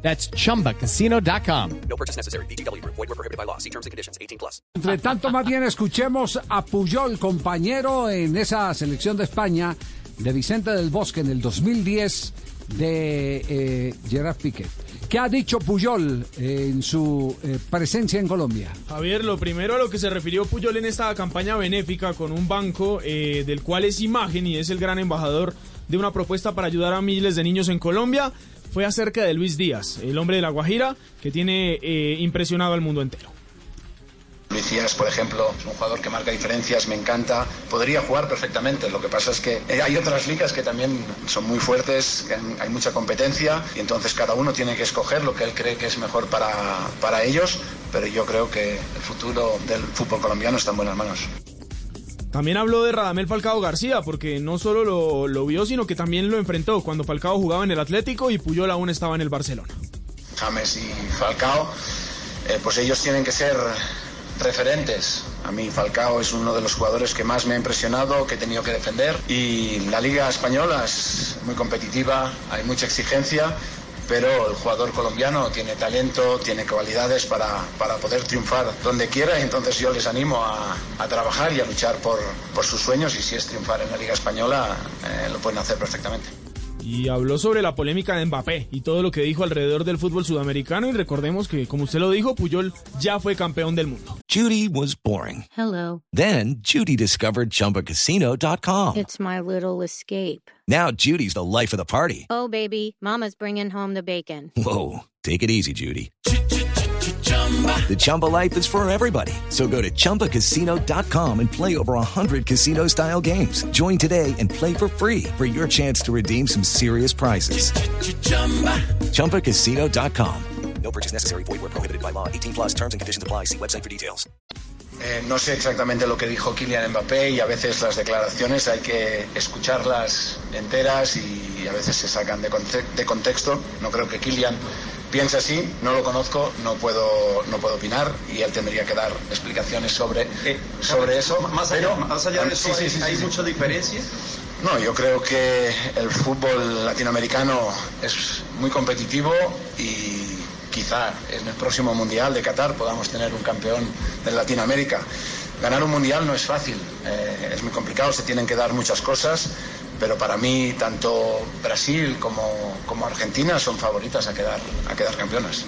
That's chumbacasino.com. No purchase necessary. BGW. Void were prohibited by law. See terms and conditions. 18 plus. Entre tanto, más bien escuchemos a Puyol, compañero en esa selección de España de Vicente del Bosque en el 2010 de eh, Gerard Piqué. ¿Qué ha dicho Puyol eh, en su eh, presencia en Colombia? Javier, lo primero a lo que se refirió Puyol en esta campaña benéfica con un banco eh, del cual es imagen y es el gran embajador de una propuesta para ayudar a miles de niños en Colombia fue acerca de Luis Díaz, el hombre de la Guajira que tiene eh, impresionado al mundo entero. Luis Díaz, por ejemplo, es un jugador que marca diferencias, me encanta. Podría jugar perfectamente. Lo que pasa es que eh, hay otras ligas que también son muy fuertes, hay mucha competencia y entonces cada uno tiene que escoger lo que él cree que es mejor para, para ellos. Pero yo creo que el futuro del fútbol colombiano está en buenas manos. También habló de Radamel Falcao García, porque no solo lo, lo vio, sino que también lo enfrentó cuando Falcao jugaba en el Atlético y Puyol aún estaba en el Barcelona. James y Falcao, eh, pues ellos tienen que ser referentes. A mí Falcao es uno de los jugadores que más me ha impresionado, que he tenido que defender. Y la Liga Española es muy competitiva, hay mucha exigencia, pero el jugador colombiano tiene talento, tiene cualidades para, para poder triunfar donde quiera entonces yo les animo a, a trabajar y a luchar por, por sus sueños y si es triunfar en la Liga Española, eh, lo pueden hacer perfectamente. Y habló sobre la polémica de Mbappé y todo lo que dijo alrededor del fútbol sudamericano y recordemos que, como usted lo dijo, Puyol ya fue campeón del mundo. Judy was boring. Hello. Then Judy discovered ChumbaCasino.com. It's my little escape. Now Judy's the life of the party. Oh, baby, Mama's bringing home the bacon. Whoa, take it easy, Judy. The Chumba life is for everybody. So go to ChumbaCasino.com and play over 100 casino-style games. Join today and play for free for your chance to redeem some serious prizes. ChumbaCasino.com. No purchase necessary. Void were prohibited by law. 18 plus terms and conditions apply. See website for details. Eh, no sé exactamente lo que dijo Kylian Mbappé y a veces las declaraciones hay que escucharlas enteras y a veces se sacan de, conte- de contexto. No creo que Kylian piense así, no lo conozco, no puedo, no puedo opinar y él tendría que dar explicaciones sobre, sobre eso. Más allá, Pero- más allá de eso, Sí, sí, hay, sí, sí, hay sí. mucha diferencia. No, yo creo que el fútbol latinoamericano es muy competitivo y quizá en el próximo Mundial de Qatar podamos tener un campeón de Latinoamérica. Ganar un Mundial no es fácil, eh, es muy complicado, se tienen que dar muchas cosas, pero para mí tanto Brasil como, como Argentina son favoritas a quedar, a quedar campeonas.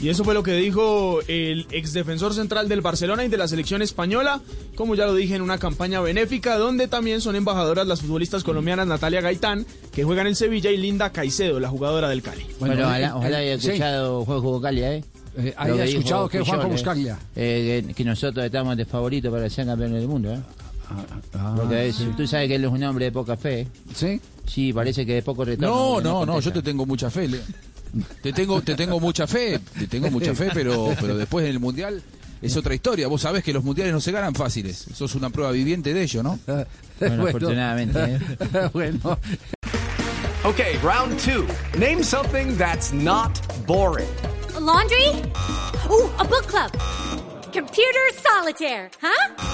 Y eso fue lo que dijo el exdefensor central del Barcelona y de la selección española, como ya lo dije en una campaña benéfica, donde también son embajadoras las futbolistas colombianas Natalia Gaitán, que juega en el Sevilla, y Linda Caicedo, la jugadora del Cali. Bueno, eh, ojalá, eh, ojalá haya sí, escuchado Juanjo Buscaglia, ¿eh? eh, haya escuchado que Juanjo ¿eh? Buscaglia. Eh, que, que nosotros estamos de favorito para ser campeones del mundo, ¿eh? Porque es- tú sabes que él es un hombre de poca fe. ¿Sí? Sí, parece que de poco retorno. No, no, no, yo te tengo mucha fe. Le- Te tengo, te tengo mucha fe, te tengo mucha fe, pero, pero después en el mundial es otra historia. Vos sabés que los mundiales no se ganan fáciles. Sos una prueba viviente de ello, ¿no? Bueno, afortunadamente, ¿eh? bueno, Okay, round two. Name something that's not boring. laundry? Ooh, a book club. Computer solitaire, huh?